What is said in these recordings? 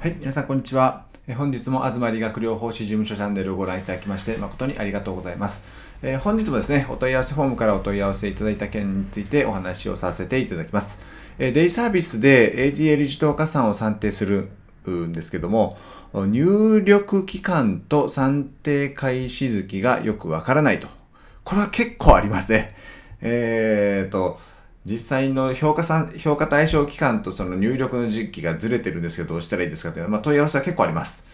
はい、皆さんこんにちは。本日も東理学療法士事務所チャンネルをご覧いただきまして誠にありがとうございます。えー本日もですね、お問い合わせフォームからお問い合わせいただいた件についてお話をさせていただきます。えデイサービスで ADL 自動加算を算定するんですけども、入力期間と算定開始月がよくわからないと。これは結構ありますね。えーと、実際の評価算評価対象期間とその入力の時期がずれてるんですけど、どうしたらいいですかという、まあ、問い合わせは結構あります。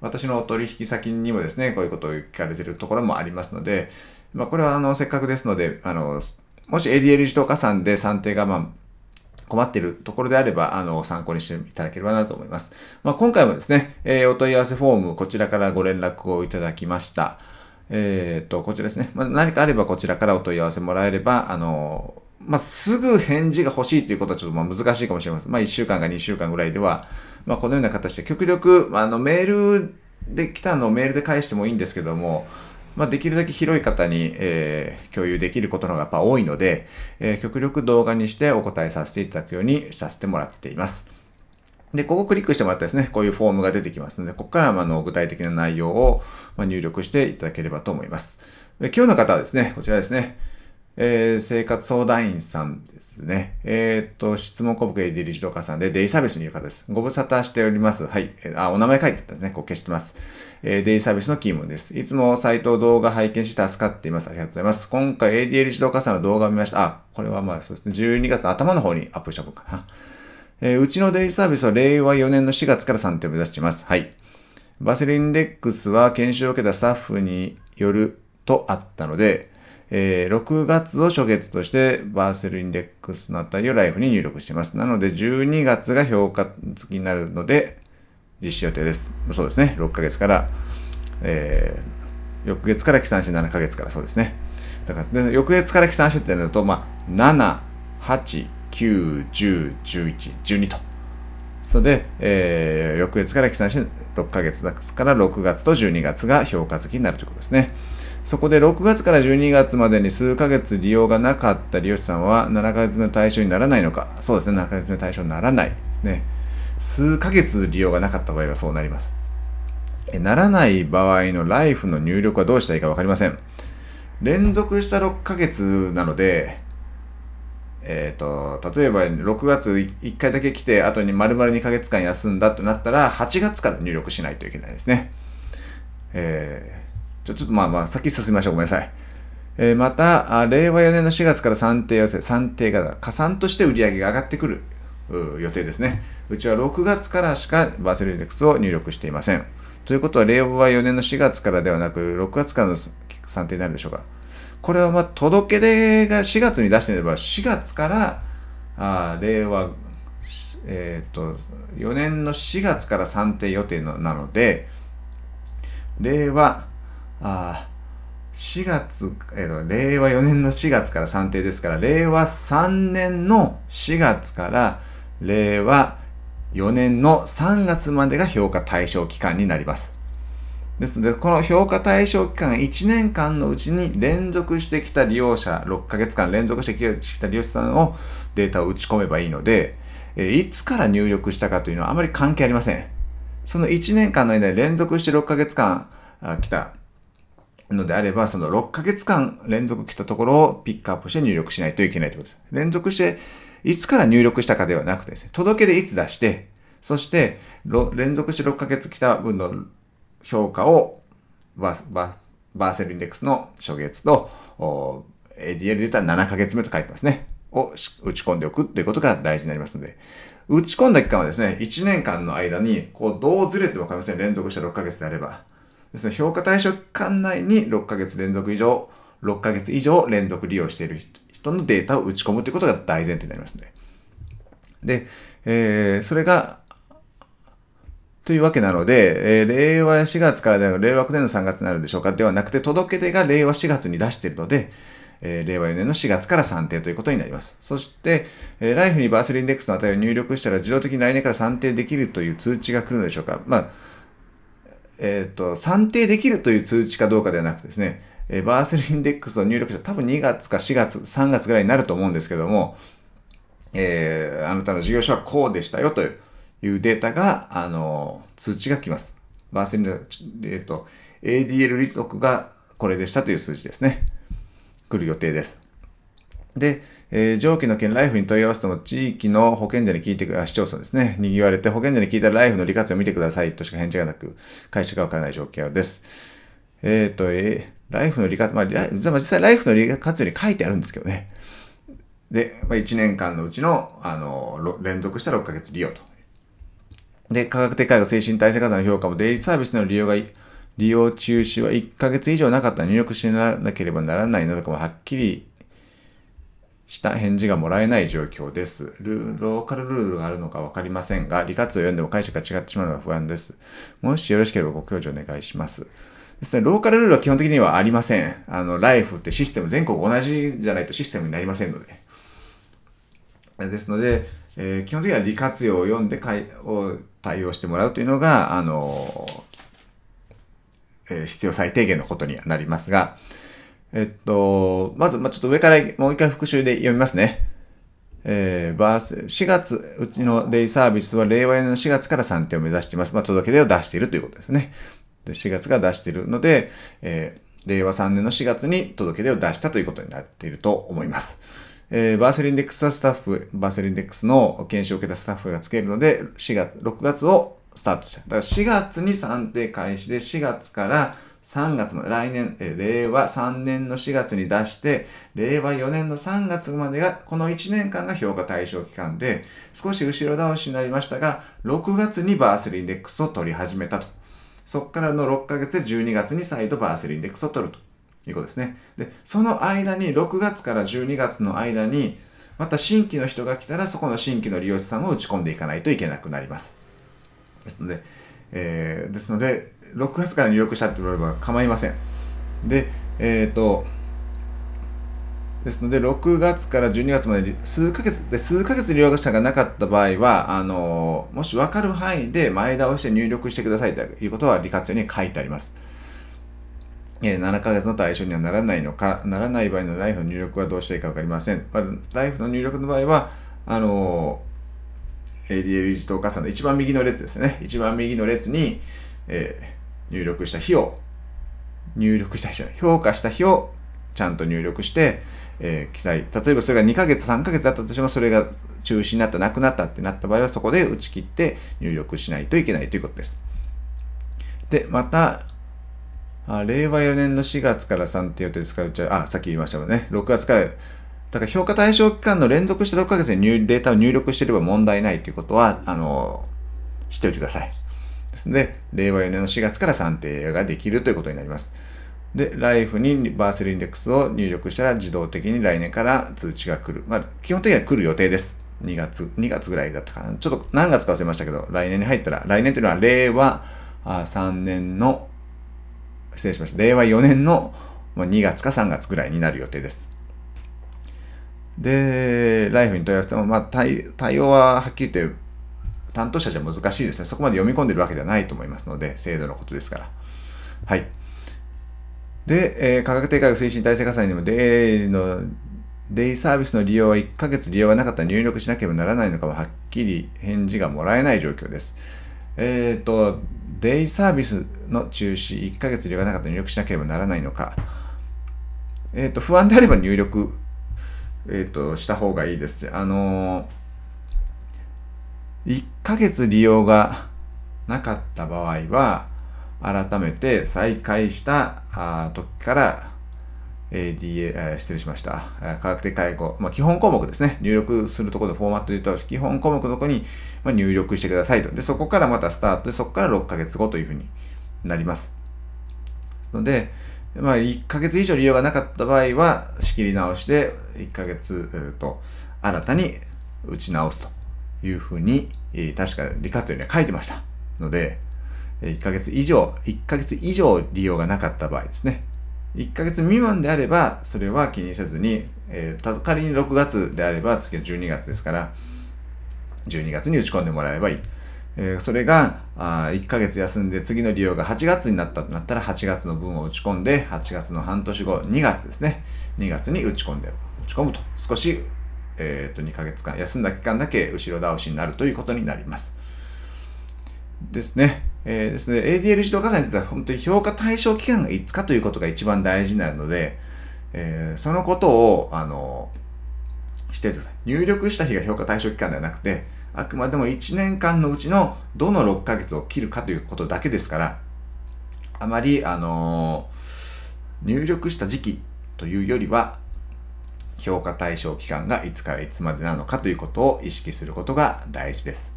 私のお取引先にもですね、こういうことを聞かれてるところもありますので、まあ、これはあのせっかくですので、あのもし ADL 自動加算で算定がまあ困っているところであれば、あの、参考にしていただければなと思います。まあ、今回もですね、えーお問い合わせフォーム、こちらからご連絡をいただきました。えっ、と、こちらですね。まあ、何かあればこちらからお問い合わせもらえれば、あの、まあ、すぐ返事が欲しいということはちょっとまあ難しいかもしれません。まあ、1週間か2週間ぐらいでは、まあ、このような形で極力、まあの、メールで来たのをメールで返してもいいんですけども、まあ、できるだけ広い方に、えー共有できることの方がやっぱ多いので、えー極力動画にしてお答えさせていただくようにさせてもらっています。で、ここをクリックしてもらったらですね、こういうフォームが出てきますので、ここからまあの具体的な内容を入力していただければと思います。で今日の方はですね、こちらですね、えー生活相談員さんですね。えーっと、質問項目 AD 理事とかさんでデイサービスにいる方です。ご無沙汰しております。はい。えーあ、お名前書いてあったんですね。こう消してます。えーデイサービスの勤務です。いつもサイト動画拝見して助かっています。ありがとうございます。今回 ADL 自動加算の動画を見ました。あ、これはまあそうですね。12月の頭の方にアップした分かな。えーうちのデイサービスは令和4年の4月から算定を目指しています。はい。 Barthel Index は研修を受けたスタッフによるとあったので、えー6月を初月としてバーセルインデックスのあたりを LIFE に入力しています。なので12月が評価付きになるので実施予定です。そうですね。6ヶ月から、えー翌月から起算して7ヶ月からそうですね。だから、で翌月から起算してってなると、まあ、7、8、9、10、11、12と。それで、えー翌月から起算して6ヶ月ですから6月と12月が評価付きになるということですね。そこで6月から12月までに数ヶ月利用がなかった利用者さんは7ヶ月目の対象にならないのか。そうですね、7ヶ月目の対象にならないですね。数ヶ月利用がなかった場合はそうなります。ならない場合のライフの入力はどうしたらいいか分かりません。連続した6ヶ月なので、えっ、と、例えば6月1回だけ来て、後に丸々2ヶ月間休んだとなったら、8月から入力しないといけないですね。えー、ちょちょっとまあまあ、先進みましょう。ごめんなさい。えーまた、令和4年の4月から算定要請、算定が加算として売り上げが上がってくる予定ですね。うちは6月からしかバーセルインデックスを入力していません。ということは、令和4年の4月からではなく、6月からの算定になるでしょうか。これはまあ届け出が4月に出していれば、4月から、あー令和、えっ、と、4年の4月から算定予定のなので、令和、あ4月、えーと、令和4年の4月から算定ですから、令和3年の4月から令和4年の3月までが評価対象期間になります。ですので、この評価対象期間1年間のうちに連続してきた利用者、6ヶ月間連続してきた利用者さんをデータを打ち込めばいいので、えいつから入力したかというのはあまり関係ありません。その1年間の間に連続して6ヶ月間あ来たのであれば、その6ヶ月間連続来たところをピックアップして入力しないといけないということです。連続して、いつから入力したかではなくてですね、届け出いつ出して、そして、連続して6ヶ月来た分の評価をバーババーセルインデックスの初月と ADL で言ったら7ヶ月目と書いてますね。を打ち込んでおくということが大事になりますので、打ち込んだ期間はですね、1年間の間に、こう、どうずれても構いません。連続して6ヶ月であれば。ですね、評価対象期間内に6ヶ月連続以上、6ヶ月以上連続利用している人のデータを打ち込むということが大前提になりますので。で、えー、それが、というわけなので、えー令和4月からでは令和9年の3月になるでしょうかではなくて、届け出が令和4月に出しているので、えー令和4年の4月から算定ということになります。そして、えーライフにバーセルインデックスの値を入力したら自動的に来年から算定できるという通知が来るのでしょうかまあ、えっ、と、算定できるという通知かどうかではなくてですね、えバーセルインデックスを入力した多分2月か4月、3月ぐらいになると思うんですけども、えーあなたの事業所はこうでしたよというデータが、あの、通知が来ます。バースリンの、えっ、ー、と、ADL 利得がこれでしたという数字ですね。来る予定です。で、えー、上記の件、ライフに問い合わせても、地域の保健所に聞いてくだ、市町村ですね、に言われて、保健所に聞いたらライフの利活用を見てくださいとしか返事がなく、会社がわからない状況です。えっ、ー、と、えー、ライフの利活用、まあ、実際ライフの利活用に書いてあるんですけどね。で、まあ、1年間のうちの、あの、連続した6ヶ月利用と。で、科学的介護精神体制活動の評価も、デイサービスの利用が、利用中止は1ヶ月以上なかったら入力しなければならないなどかもはっきりした返事がもらえない状況です。ルローカルルールがあるのかわかりませんが、理活を読んでも解釈が違ってしまうのが不安です。もしよろしければご教授お願いします。ですね、ローカルルールは基本的にはありません。あの、ライフってシステム全国同じじゃないとシステムになりませんので。ですので、えー、基本的には利活用を読んでかいを対応してもらうというのが、あのえー、必要最低限のことにはなりますが、えっと、まず、まあ、ちょっと上からもう一回復習で読みますね。えー、バース、4月、うちのデイサービスは令和4年の4月から3点を目指しています。まあ、届け出を出しているということですね。で4月が出しているので、えー、令和3年の4月に届け出を出したということになっていると思います。えー、バーセルインデックスはスタッフ、バーセルインデックスの研修を受けたスタッフがつけるので、4月、6月をスタートした。だから4月に算定開始で、4月から3月まで、来年、え令和3年の4月に出して、令和4年の3月までが、この1年間が評価対象期間で、少し後ろ倒しになりましたが、6月にバーセルインデックスを取り始めたと。そこからの6ヶ月で12月に再度バースルインデックスを取るということですね。で、その間に、6月から12月の間に、また新規の人が来たら、そこの新規の利用者さんを打ち込んでいかないといけなくなります。ですので、えー、ですので、6月から入力したって言われれば構いません。で、えっ、ー、と、ですので、6月から12月まで数ヶ月で、数ヶ月利用者がなかった場合は、あの、もし分かる範囲で前倒して入力してくださいということは利活用に書いてあります。え7ヶ月の対象にはならないのか、ならない場合のライフの入力はどうしたらいいか分かりません。まあライフの入力の場合は、あの、ADL 自動加算の一番右の列ですね。一番右の列に、えー、入力した日を、入力した日、評価した日をちゃんと入力して、えー、記載。例えばそれが2ヶ月、3ヶ月だったとしても、それが中止になった、なくなったってなった場合は、そこで打ち切って入力しないといけないということです。で、また、あ令和4年の4月から算定予定ですか？ら、あ、さっき言いましたもんね。6月からだから評価対象期間の連続して6ヶ月にデータを入力していれば問題ないということは、あの、知っておいてください。ですので、令和4年の4月から算定ができるということになります。で、ライフにバーセルインデックスを入力したら自動的に来年から通知が来る。まあ、基本的には来る予定です。2月、2月ぐらいだったかな。ちょっと何月か忘れましたけど、来年に入ったら、来年というのは令和3年の、失礼しました。令和4年の2月か3月ぐらいになる予定です。で、ライフに問い合わせても、まあ対、対応ははっきり言って、担当者じゃ難しいですね。そこまで読み込んでるわけではないと思いますので、制度のことですから。はい。で、えー、価格低価格推進体制加算にも、デイの、デイサービスの利用は1ヶ月利用がなかったら入力しなければならないのかもはっきり返事がもらえない状況です。えっ、ー、と、デイサービスの中止、1ヶ月利用がなかったら入力しなければならないのか。えっ、ー、と、不安であれば入力えっ、と、した方がいいです。あの、1ヶ月利用がなかった場合は、改めて再開した時から、ADA、失礼しました。科学的介護、まあ、基本項目ですね。入力するところでフォーマットで言うと、基本項目のところに、入力してくださいと。で、そこからまたスタートで、そこから6ヶ月後というふうになります。ので、まあ、1ヶ月以上利用がなかった場合は、仕切り直しで1ヶ月、と新たに打ち直すというふうに、えー、確か理活用には書いてました。ので、1ヶ月以上、1ヶ月以上利用がなかった場合ですね。1ヶ月未満であれば、それは気にせずに、えー、仮に6月であれば、次は12月ですから、12月に打ち込んでもらえばいい。えー、それがあ1ヶ月休んで次の利用が8月になったとなったら8月の分を打ち込んで8月の半年後2月ですね2月に打ち込んで打ち込むと少し、えー、と2ヶ月間休んだ期間だけ後ろ倒しになるということになりますですね。えー、ですね、ADL 自動加算については本当に評価対象期間が5日ということが一番大事になるので、えー、そのことを、あの、してください。入力した日が評価対象期間ではなくて、あくまでも1年間のうちのどの6ヶ月を切るかということだけですから、あまり、あのー、入力した時期というよりは、評価対象期間がいつからいつまでなのかということを意識することが大事です。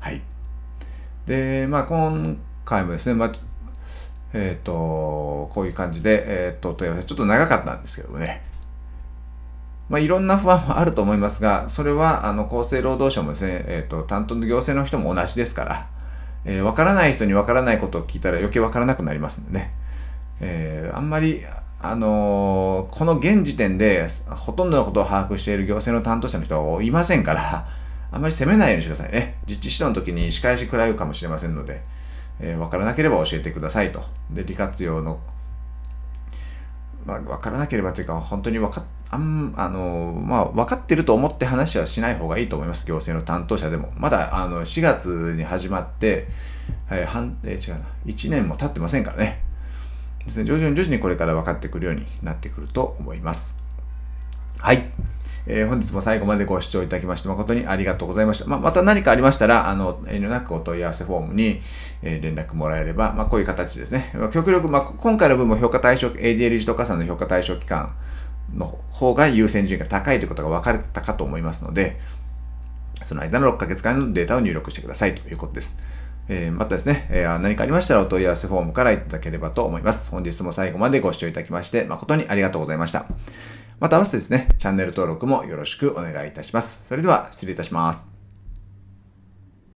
はい。で、まあ、今回もですね、まあ、えっ、ー、と、こういう感じで、えっ、ー、と、問い合わせちょっと長かったんですけどもね、まあ、いろんな不安もあると思いますが、それは、あの、厚生労働省もですね、えっ、ー、と、担当の行政の人も同じですから、えー、わからない人にわからないことを聞いたら余計わからなくなりますんでね。えー、あんまり、あの、この現時点で、ほとんどのことを把握している行政の担当者の人はいませんから、あまり責めないようにしてくださいね。実地指導の時に仕返し食らうかもしれませんので、えー、わからなければ教えてくださいと。で、利活用のまあ、分からなければというか、本当に分かあん、あの、まあ、分かってると思って話はしない方がいいと思います。行政の担当者でも。まだ、あの、4月に始まって、はい、半、えー、違うな、1年も経ってませんからね。ですね、徐々に徐々にこれから分かってくるようになってくると思います。はい。えー、本日も最後までご視聴いただきまして誠にありがとうございました。まあ、また何かありましたら、あの、遠慮なくお問い合わせフォームに、えー、連絡もらえれば、まあ、こういう形ですね。極力、まあ、今回の分も評価対象、ADL 自動加算の評価対象期間の方が優先順位が高いということが分かれたかと思いますので、その間の6ヶ月間のデータを入力してくださいということです。えー、またですね、えー、何かありましたらお問い合わせフォームからいただければと思います。本日も最後までご視聴いただきまして誠にありがとうございました。また合わせてですね、チャンネル登録もよろしくお願いいたします。それでは失礼いたします。